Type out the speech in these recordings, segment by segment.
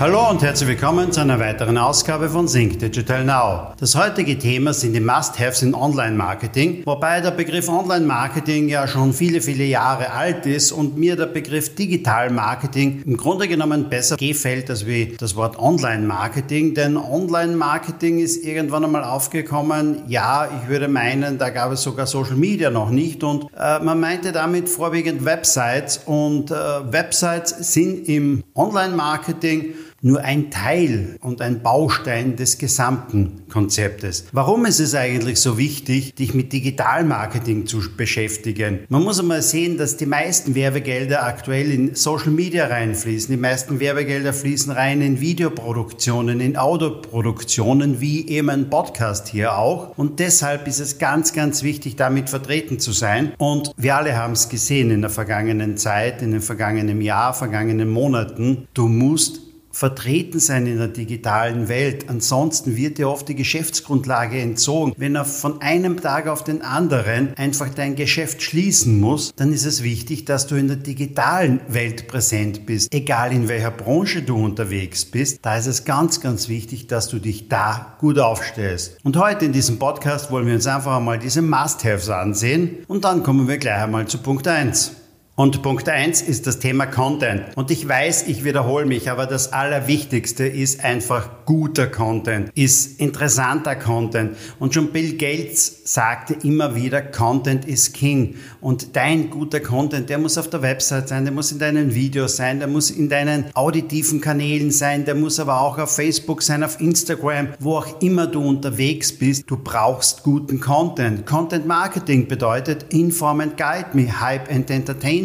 Hallo und herzlich willkommen zu einer weiteren Ausgabe von Sync Digital Now. Das heutige Thema sind die Must-Haves in Online-Marketing, wobei der Begriff Online-Marketing ja schon viele, viele Jahre alt ist und mir der Begriff Digital-Marketing im Grunde genommen besser gefällt als wie das Wort Online-Marketing, denn Online-Marketing ist irgendwann einmal aufgekommen. Ja, ich würde meinen, da gab es sogar Social Media noch nicht und äh, man meinte damit vorwiegend Websites und äh, Websites sind im Online-Marketing nur ein Teil und ein Baustein des gesamten Konzeptes. Warum ist es eigentlich so wichtig, dich mit Digitalmarketing zu beschäftigen? Man muss einmal sehen, dass die meisten Werbegelder aktuell in Social Media reinfließen. Die meisten Werbegelder fließen rein in Videoproduktionen, in Audioproduktionen, wie eben ein Podcast hier auch. Und deshalb ist es ganz, ganz wichtig, damit vertreten zu sein. Und wir alle haben es gesehen in der vergangenen Zeit, in den vergangenen Jahr, vergangenen Monaten. Du musst vertreten sein in der digitalen Welt. Ansonsten wird dir oft die Geschäftsgrundlage entzogen. Wenn er von einem Tag auf den anderen einfach dein Geschäft schließen muss, dann ist es wichtig, dass du in der digitalen Welt präsent bist. Egal in welcher Branche du unterwegs bist, da ist es ganz, ganz wichtig, dass du dich da gut aufstellst. Und heute in diesem Podcast wollen wir uns einfach einmal diese Must-Haves ansehen und dann kommen wir gleich einmal zu Punkt 1. Und Punkt eins ist das Thema Content. Und ich weiß, ich wiederhole mich, aber das Allerwichtigste ist einfach guter Content, ist interessanter Content. Und schon Bill Gates sagte immer wieder, Content is King. Und dein guter Content, der muss auf der Website sein, der muss in deinen Videos sein, der muss in deinen auditiven Kanälen sein, der muss aber auch auf Facebook sein, auf Instagram, wo auch immer du unterwegs bist. Du brauchst guten Content. Content Marketing bedeutet Inform and Guide Me, Hype and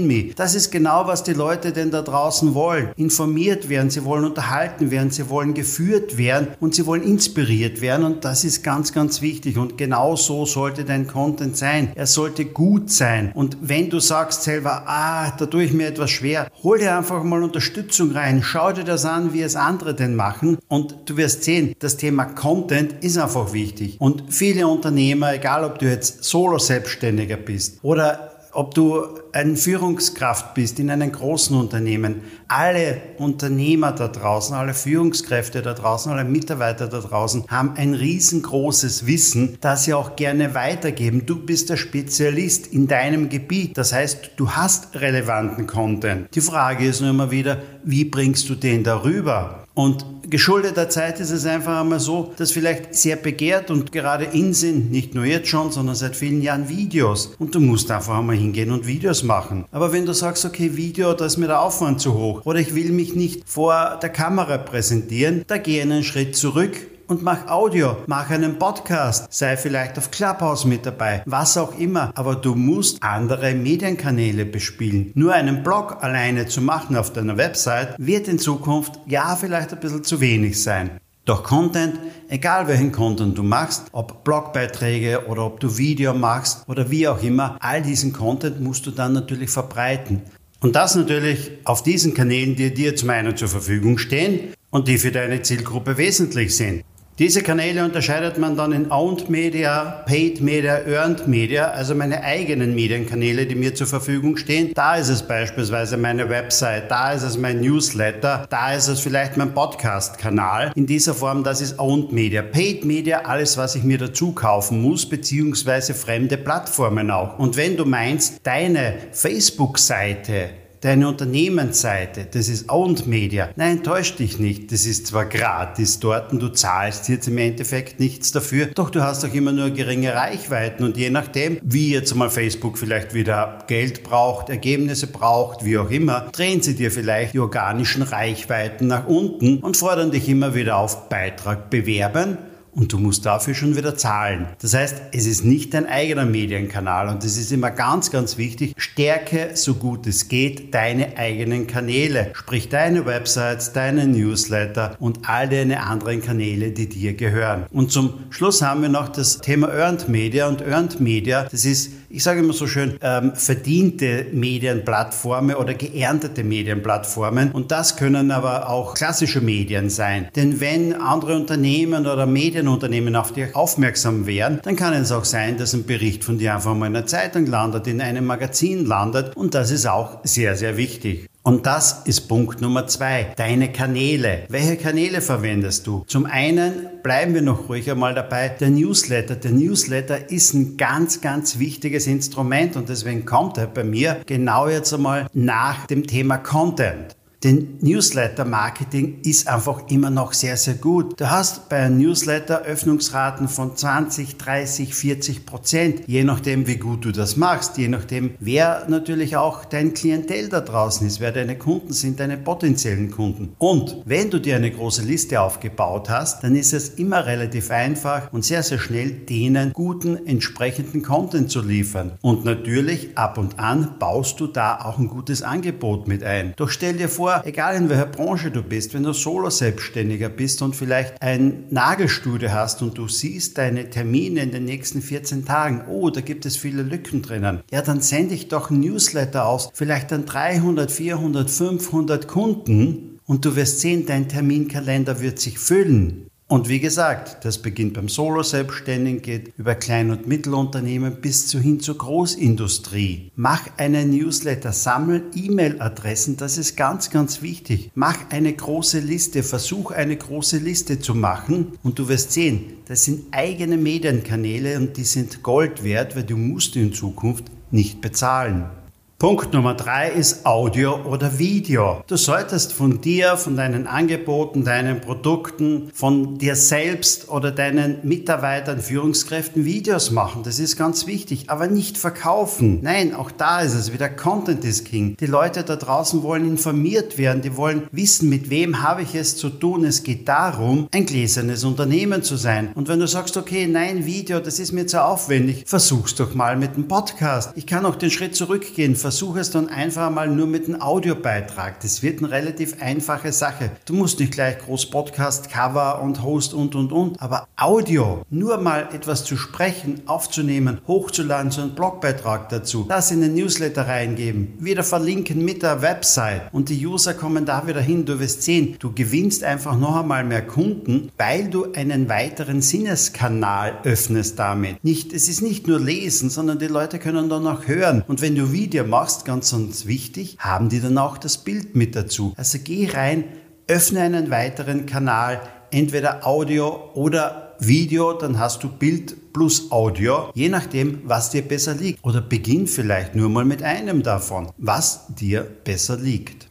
Me. Das ist genau, was die Leute denn da draußen wollen. Informiert werden, sie wollen unterhalten werden, sie wollen geführt werden. Und sie wollen inspiriert werden. Und das ist ganz, ganz wichtig. Und genau so sollte dein Content sein. Er sollte gut sein. Und wenn du sagst selber, ah, da tue ich mir etwas schwer, hol dir einfach mal Unterstützung rein, schau dir das an, wie es andere denn machen. Und du wirst sehen, das Thema Content ist einfach wichtig. Und viele Unternehmer, egal ob du jetzt Solo-Selbstständiger bist oder ob du eine Führungskraft bist in einem großen Unternehmen, alle Unternehmer da draußen, alle Führungskräfte da draußen, alle Mitarbeiter da draußen haben ein riesengroßes Wissen, das sie auch gerne weitergeben. Du bist der Spezialist in deinem Gebiet. Das heißt, du hast relevanten Content. Die Frage ist nur immer wieder, wie bringst du den darüber? Und geschuldet der Zeit ist es einfach einmal so, dass vielleicht sehr begehrt und gerade in sind, nicht nur jetzt schon, sondern seit vielen Jahren Videos. Und du musst einfach einmal hingehen und Videos machen. Aber wenn du sagst, okay, Video, da ist mir der Aufwand zu hoch oder ich will mich nicht vor der Kamera präsentieren, da geh einen Schritt zurück und mach Audio, mach einen Podcast, sei vielleicht auf Clubhouse mit dabei, was auch immer. Aber du musst andere Medienkanäle bespielen. Nur einen Blog alleine zu machen auf deiner Website wird in Zukunft ja vielleicht ein bisschen zu wenig sein. Doch Content, egal welchen Content du machst, ob Blogbeiträge oder ob du Video machst oder wie auch immer, all diesen Content musst du dann natürlich verbreiten. Und das natürlich auf diesen Kanälen, die dir zum einen zur Verfügung stehen und die für deine Zielgruppe wesentlich sind. Diese Kanäle unterscheidet man dann in Owned Media, Paid Media, Earned Media, also meine eigenen Medienkanäle, die mir zur Verfügung stehen. Da ist es beispielsweise meine Website, da ist es mein Newsletter, da ist es vielleicht mein Podcast-Kanal. In dieser Form, das ist Owned Media. Paid Media, alles, was ich mir dazu kaufen muss, beziehungsweise fremde Plattformen auch. Und wenn du meinst, deine Facebook-Seite Deine Unternehmensseite, das ist Owned Media. Nein, täusch dich nicht. Das ist zwar gratis dort und du zahlst jetzt im Endeffekt nichts dafür, doch du hast auch immer nur geringe Reichweiten und je nachdem, wie jetzt mal Facebook vielleicht wieder Geld braucht, Ergebnisse braucht, wie auch immer, drehen sie dir vielleicht die organischen Reichweiten nach unten und fordern dich immer wieder auf Beitrag bewerben und du musst dafür schon wieder zahlen. Das heißt, es ist nicht dein eigener Medienkanal und es ist immer ganz, ganz wichtig, stärke so gut es geht deine eigenen Kanäle, sprich deine Websites, deine Newsletter und all deine anderen Kanäle, die dir gehören. Und zum Schluss haben wir noch das Thema Earned Media und Earned Media, das ist ich sage immer so schön, ähm, verdiente Medienplattformen oder geerntete Medienplattformen. Und das können aber auch klassische Medien sein. Denn wenn andere Unternehmen oder Medienunternehmen auf dich aufmerksam wären, dann kann es auch sein, dass ein Bericht von dir einfach mal in einer Zeitung landet, in einem Magazin landet. Und das ist auch sehr, sehr wichtig. Und das ist Punkt Nummer zwei. Deine Kanäle. Welche Kanäle verwendest du? Zum einen bleiben wir noch ruhig einmal dabei. Der Newsletter. Der Newsletter ist ein ganz, ganz wichtiges Instrument und deswegen kommt er bei mir genau jetzt einmal nach dem Thema Content. Denn Newsletter-Marketing ist einfach immer noch sehr, sehr gut. Du hast bei einem Newsletter Öffnungsraten von 20, 30, 40 Prozent, je nachdem, wie gut du das machst, je nachdem, wer natürlich auch dein Klientel da draußen ist, wer deine Kunden sind, deine potenziellen Kunden. Und wenn du dir eine große Liste aufgebaut hast, dann ist es immer relativ einfach und sehr, sehr schnell, denen guten, entsprechenden Content zu liefern. Und natürlich, ab und an baust du da auch ein gutes Angebot mit ein. Doch stell dir vor, egal in welcher Branche du bist, wenn du Solo-Selbstständiger bist und vielleicht ein Nagelstudio hast und du siehst deine Termine in den nächsten 14 Tagen, oh, da gibt es viele Lücken drinnen, ja, dann sende ich doch ein Newsletter aus, vielleicht an 300, 400, 500 Kunden und du wirst sehen, dein Terminkalender wird sich füllen. Und wie gesagt, das beginnt beim Solo-Selbstständigen, geht über Klein- und Mittelunternehmen bis zu hin zur Großindustrie. Mach einen Newsletter, sammel E-Mail-Adressen, das ist ganz, ganz wichtig. Mach eine große Liste, versuch eine große Liste zu machen und du wirst sehen, das sind eigene Medienkanäle und die sind Gold wert, weil du musst in Zukunft nicht bezahlen. Punkt Nummer drei ist Audio oder Video. Du solltest von dir, von deinen Angeboten, deinen Produkten, von dir selbst oder deinen Mitarbeitern, Führungskräften Videos machen. Das ist ganz wichtig, aber nicht verkaufen. Nein, auch da ist es wieder Content is King. Die Leute da draußen wollen informiert werden, die wollen wissen, mit wem habe ich es zu tun. Es geht darum, ein gläsernes Unternehmen zu sein. Und wenn du sagst, okay, nein, Video, das ist mir zu aufwendig, versuch's doch mal mit einem Podcast. Ich kann auch den Schritt zurückgehen versuche es dann einfach mal nur mit einem Audiobeitrag. Das wird eine relativ einfache Sache. Du musst nicht gleich groß Podcast, Cover und Host und und und, aber Audio, nur mal etwas zu sprechen, aufzunehmen, hochzuladen, so einen Blogbeitrag dazu, das in den Newsletter reingeben, wieder verlinken mit der Website und die User kommen da wieder hin. Du wirst sehen, du gewinnst einfach noch einmal mehr Kunden, weil du einen weiteren Sinneskanal öffnest damit. Nicht, es ist nicht nur lesen, sondern die Leute können dann auch hören. Und wenn du Video machst, machst, ganz ganz wichtig, haben die dann auch das Bild mit dazu. Also geh rein, öffne einen weiteren Kanal, entweder Audio oder Video, dann hast du Bild plus Audio, je nachdem, was dir besser liegt. Oder beginn vielleicht nur mal mit einem davon, was dir besser liegt.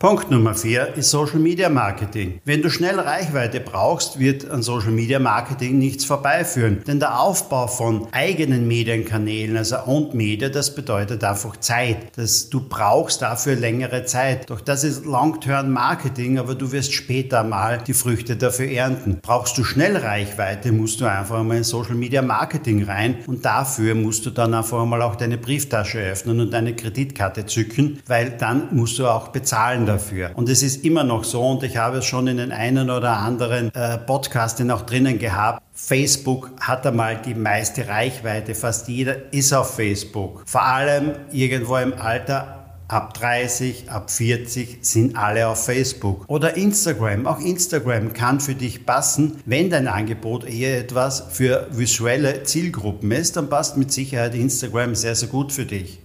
Punkt Nummer vier ist Social Media Marketing. Wenn du schnell Reichweite brauchst, wird an Social Media Marketing nichts vorbeiführen. Denn der Aufbau von eigenen Medienkanälen, also Owned Media, das bedeutet einfach Zeit. Das, du brauchst dafür längere Zeit. Doch das ist Long-Term Marketing, aber du wirst später mal die Früchte dafür ernten. Brauchst du schnell Reichweite, musst du einfach mal in Social Media Marketing rein und dafür musst du dann einfach mal auch deine Brieftasche öffnen und deine Kreditkarte zücken, weil dann musst du auch bezahlen dafür. Und es ist immer noch so, und ich habe es schon in den einen oder anderen äh, Podcasten auch drinnen gehabt, Facebook hat einmal die meiste Reichweite. Fast jeder ist auf Facebook. Vor allem irgendwo im Alter ab 30, ab 40 sind alle auf Facebook. Oder Instagram. Auch Instagram kann für dich passen. Wenn dein Angebot eher etwas für visuelle Zielgruppen ist, dann passt mit Sicherheit Instagram sehr, sehr gut für dich.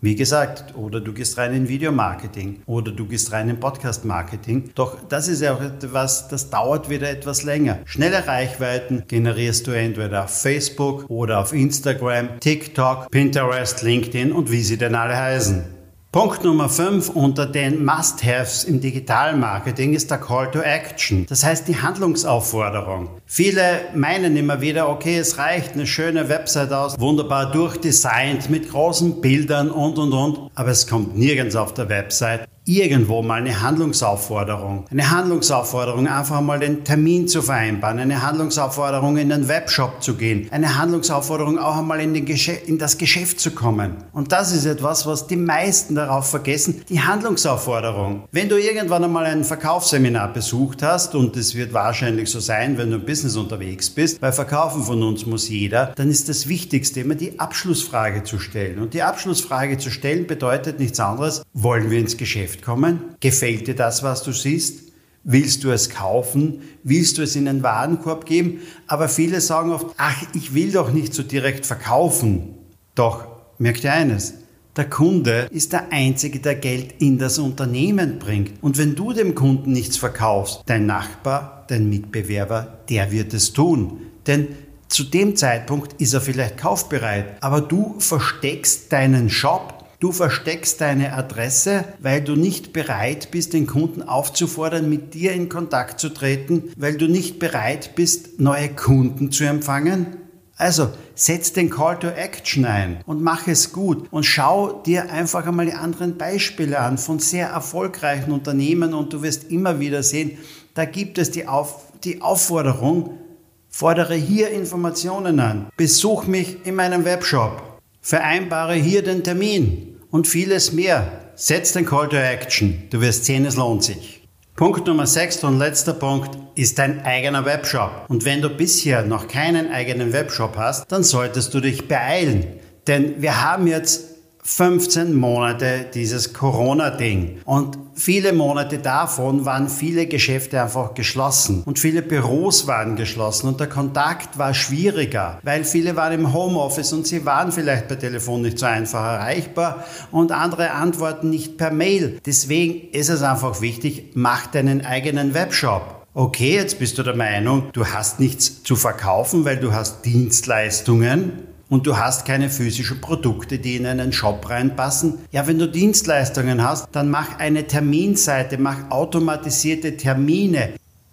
Wie gesagt, oder du gehst rein in Videomarketing oder du gehst rein in Podcast-Marketing. Doch das ist ja auch etwas, das dauert wieder etwas länger. Schnelle Reichweiten generierst du entweder auf Facebook oder auf Instagram, TikTok, Pinterest, LinkedIn und wie sie denn alle heißen. Punkt Nummer 5 unter den Must-Haves im Digitalmarketing ist der Call to Action. Das heißt die Handlungsaufforderung. Viele meinen immer wieder, okay, es reicht eine schöne Website aus, wunderbar durchdesignt mit großen Bildern und und und, aber es kommt nirgends auf der Website irgendwo mal eine Handlungsaufforderung. Eine Handlungsaufforderung, einfach mal den Termin zu vereinbaren, eine Handlungsaufforderung in den Webshop zu gehen, eine Handlungsaufforderung auch einmal in, in, das Geschäft zu kommen. Und das ist etwas, was die meisten darauf vergessen, die Handlungsaufforderung. Wenn du irgendwann einmal ein Verkaufsseminar besucht hast, und es wird wahrscheinlich so sein, wenn du im Business unterwegs bist, weil verkaufen von uns muss jeder, dann ist das Wichtigste immer die Abschlussfrage zu stellen. Und die Abschlussfrage zu stellen bedeutet nichts anderes, wollen wir ins Geschäft Geschäft kommen? Gefällt dir das, was du siehst? Willst du es kaufen? Willst du es in den Warenkorb geben? Aber viele sagen oft, ach, ich will doch nicht so direkt verkaufen. Doch, merkt ihr eines, der Kunde ist der Einzige, der Geld in das Unternehmen bringt. Und wenn du dem Kunden nichts verkaufst, dein Nachbar, dein Mitbewerber, der wird es tun. Denn zu dem Zeitpunkt ist er vielleicht kaufbereit, aber du versteckst deinen Shop Du versteckst deine Adresse, weil du nicht bereit bist, den Kunden aufzufordern, mit dir in Kontakt zu treten, weil du nicht bereit bist, neue Kunden zu empfangen. Also setz den Call to Action ein und mach es gut und schau dir einfach einmal die anderen Beispiele an von sehr erfolgreichen Unternehmen und du wirst immer wieder sehen, da gibt es die, Auf, die Aufforderung, fordere hier Informationen an, besuch mich in meinem Webshop, vereinbare hier den Termin und vieles mehr. Setz den Call to Action. Du wirst sehen, es lohnt sich. Punkt Nummer 6 und letzter Punkt ist dein eigener Webshop. Und wenn du bisher noch keinen eigenen Webshop hast, dann solltest du dich beeilen. Denn wir haben jetzt 15 Monate dieses Corona-Ding. Und viele Monate davon waren viele Geschäfte einfach geschlossen und viele Büros waren geschlossen und der Kontakt war schwieriger, weil viele waren im Homeoffice und sie waren vielleicht per Telefon nicht so einfach erreichbar und andere antworten nicht per Mail. Deswegen ist es einfach wichtig, mach deinen eigenen Webshop. Okay, jetzt bist du der Meinung, du hast nichts zu verkaufen, weil du hast Dienstleistungen und du hast keine physischen Produkte, die in einen Shop reinpassen. Ja, wenn du Dienstleistungen hast, dann mach eine Terminseite, mach automatisierte Termine.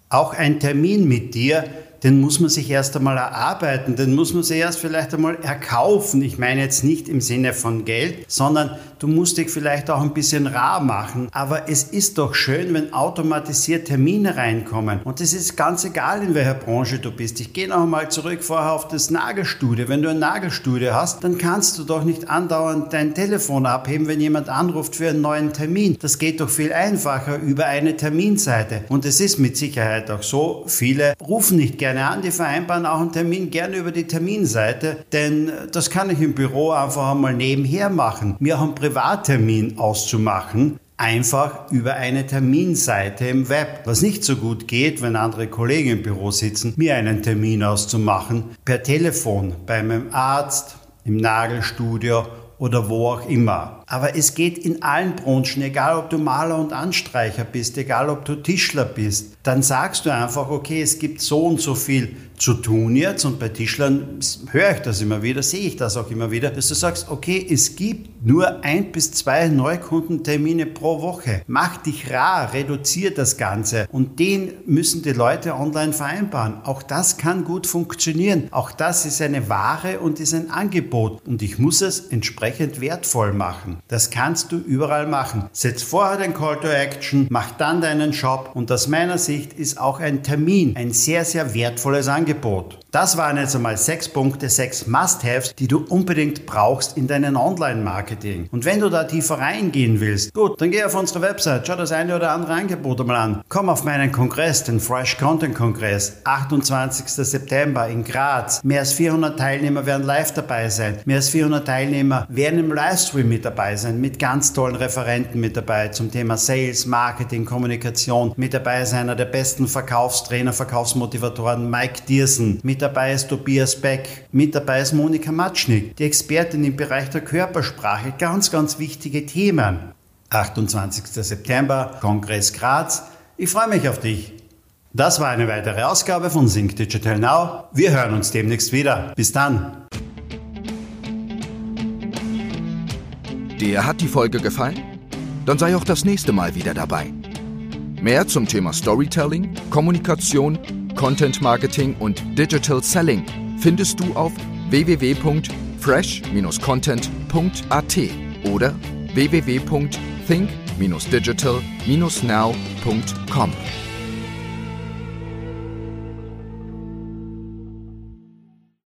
Auch ein Termin mit dir den muss man sich erst einmal erarbeiten, den muss man sich erst vielleicht einmal erkaufen. Ich meine jetzt nicht im Sinne von Geld, sondern du musst dich vielleicht auch ein bisschen rar machen. Aber es ist doch schön, wenn automatisiert Termine reinkommen. Und es ist ganz egal, in welcher Branche du bist. Ich gehe noch einmal zurück vorher auf das Nagelstudio. Wenn du ein Nagelstudio hast, dann kannst du doch nicht andauernd dein Telefon abheben, wenn jemand anruft für einen neuen Termin. Das geht doch viel einfacher über eine Terminseite. Und es ist mit Sicherheit auch so, viele rufen nicht gerne gerne an, die vereinbaren auch einen Termin gerne über die Terminseite, denn das kann ich im Büro einfach einmal nebenher machen. Mir auch einen Privattermin auszumachen, einfach über eine Terminseite im Web. Was nicht so gut geht, wenn andere Kollegen im Büro sitzen, mir einen Termin auszumachen, per Telefon, bei meinem Arzt, im Nagelstudio oder wo auch immer. Aber es geht in allen Branchen, egal ob du Maler und Anstreicher bist, egal ob du Tischler bist, dann sagst du einfach, okay, es gibt so und so viel zu tun jetzt und bei Tischlern höre ich das immer wieder, sehe ich das auch immer wieder, dass du sagst, okay, es gibt nur ein bis zwei Neukundentermine pro Woche. Mach dich rar, reduziere das Ganze und den müssen die Leute online vereinbaren. Auch das kann gut funktionieren. Auch das ist eine Ware und ist ein Angebot und ich muss es entsprechend wertvoll machen. Das kannst du überall machen. Setz vorher den Call to Action, mach dann deinen Shop und aus meiner Sicht ist auch ein Termin ein sehr, sehr wertvolles Angebot. Das waren jetzt einmal sechs Punkte, sechs Must-Haves, die du unbedingt brauchst in deinem Online-Marketing. Und wenn du da tiefer reingehen willst, gut, dann geh auf unsere Website, schau das eine oder andere Angebot einmal an. Komm auf meinen Kongress, den Fresh Content Kongress, 28. September in Graz. Mehr als 400 Teilnehmer werden live dabei sein. Mehr als 400 Teilnehmer werden im Livestream mit dabei sein, mit ganz tollen Referenten mit dabei zum Thema Sales, Marketing, Kommunikation. Mit dabei sein einer der besten Verkaufstrainer, Verkaufsmotivatoren, Mike Diersen. Mit dabei ist Tobias Beck, mit dabei ist Monika Matschnik, die Expertin im Bereich der Körpersprache. Ganz, ganz wichtige Themen. 28. September, Kongress Graz. Ich freue mich auf dich. Das war eine weitere Ausgabe von Sync Digital Now. Wir hören uns demnächst wieder. Bis dann. Dir hat die Folge gefallen? Dann sei auch das nächste Mal wieder dabei. Mehr zum Thema Storytelling, Kommunikation, Content Marketing und Digital Selling findest du auf www.fresh-content.at oder www.fresh-content.at. think-digital-now.com.